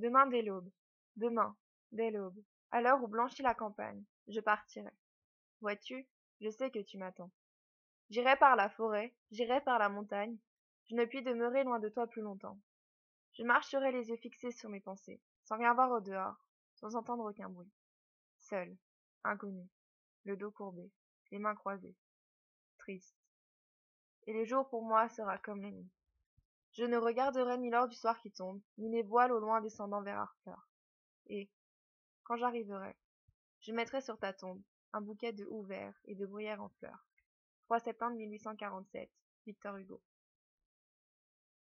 demain dès l'aube. Demain dès l'aube. À l'heure où blanchit la campagne je partirai. Vois-tu je sais que tu m'attends. J'irai par la forêt j'irai par la montagne. Je ne puis demeurer loin de toi plus longtemps. Je marcherai les yeux fixés sur mes pensées sans rien voir au dehors sans entendre aucun bruit. Seul inconnu le dos courbé les mains croisées. Triste. Et le jour pour moi sera comme la nuit je ne regarderai ni l'heure du soir qui tombe ni mes voiles au loin descendant vers harfleur et quand j'arriverai je mettrai sur ta tombe un bouquet de houx verts et de bruyères en fleurs. septembre victor hugo